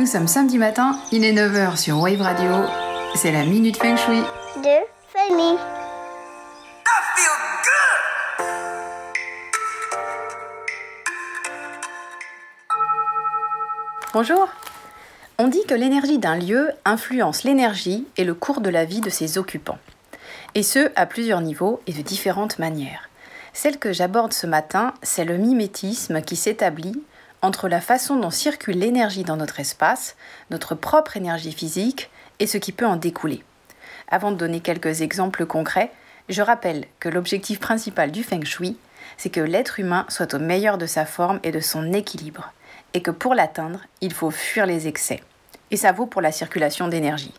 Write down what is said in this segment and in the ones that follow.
Nous sommes samedi matin, il est 9h sur Wave Radio. C'est la Minute Feng Shui. de Fanny. Bonjour On dit que l'énergie d'un lieu influence l'énergie et le cours de la vie de ses occupants. Et ce, à plusieurs niveaux et de différentes manières. Celle que j'aborde ce matin, c'est le mimétisme qui s'établit entre la façon dont circule l'énergie dans notre espace, notre propre énergie physique et ce qui peut en découler. Avant de donner quelques exemples concrets, je rappelle que l'objectif principal du feng shui, c'est que l'être humain soit au meilleur de sa forme et de son équilibre, et que pour l'atteindre, il faut fuir les excès. Et ça vaut pour la circulation d'énergie.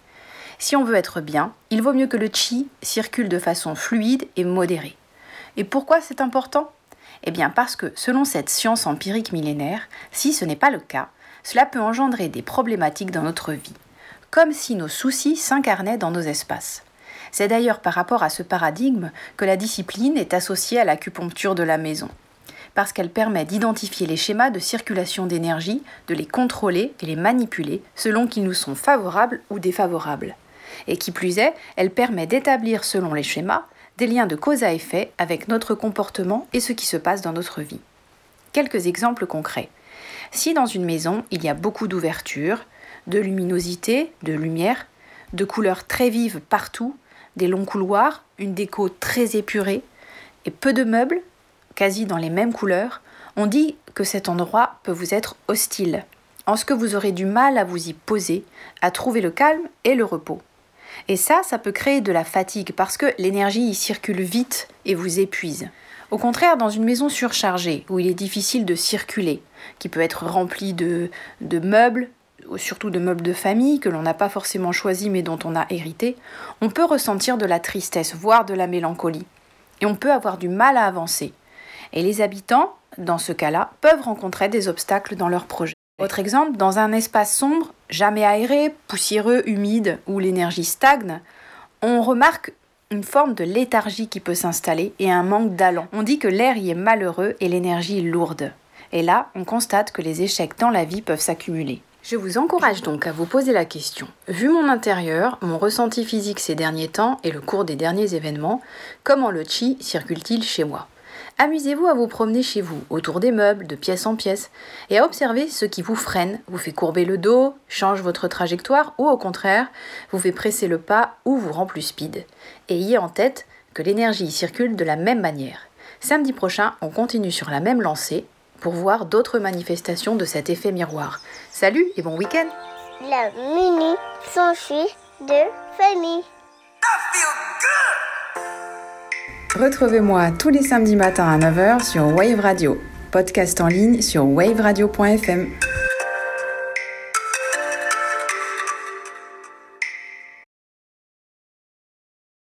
Si on veut être bien, il vaut mieux que le chi circule de façon fluide et modérée. Et pourquoi c'est important? Eh bien parce que, selon cette science empirique millénaire, si ce n'est pas le cas, cela peut engendrer des problématiques dans notre vie, comme si nos soucis s'incarnaient dans nos espaces. C'est d'ailleurs par rapport à ce paradigme que la discipline est associée à l'acupuncture de la maison, parce qu'elle permet d'identifier les schémas de circulation d'énergie, de les contrôler et les manipuler selon qu'ils nous sont favorables ou défavorables. Et qui plus est, elle permet d'établir selon les schémas des liens de cause à effet avec notre comportement et ce qui se passe dans notre vie. Quelques exemples concrets. Si dans une maison il y a beaucoup d'ouverture, de luminosité, de lumière, de couleurs très vives partout, des longs couloirs, une déco très épurée et peu de meubles, quasi dans les mêmes couleurs, on dit que cet endroit peut vous être hostile, en ce que vous aurez du mal à vous y poser, à trouver le calme et le repos. Et ça, ça peut créer de la fatigue parce que l'énergie y circule vite et vous épuise. Au contraire, dans une maison surchargée, où il est difficile de circuler, qui peut être remplie de, de meubles, surtout de meubles de famille que l'on n'a pas forcément choisi mais dont on a hérité, on peut ressentir de la tristesse, voire de la mélancolie. Et on peut avoir du mal à avancer. Et les habitants, dans ce cas-là, peuvent rencontrer des obstacles dans leur projet. Autre exemple, dans un espace sombre, jamais aéré, poussiéreux, humide, où l'énergie stagne, on remarque une forme de léthargie qui peut s'installer et un manque d'allant. On dit que l'air y est malheureux et l'énergie lourde. Et là, on constate que les échecs dans la vie peuvent s'accumuler. Je vous encourage donc à vous poser la question. Vu mon intérieur, mon ressenti physique ces derniers temps et le cours des derniers événements, comment le chi circule-t-il chez moi? Amusez-vous à vous promener chez vous, autour des meubles, de pièce en pièce, et à observer ce qui vous freine, vous fait courber le dos, change votre trajectoire, ou au contraire, vous fait presser le pas ou vous rend plus speed. Et ayez en tête que l'énergie circule de la même manière. Samedi prochain, on continue sur la même lancée pour voir d'autres manifestations de cet effet miroir. Salut et bon week-end La mini s'enfuit de Fanny. Retrouvez-moi tous les samedis matins à 9h sur Wave Radio, podcast en ligne sur waveradio.fm.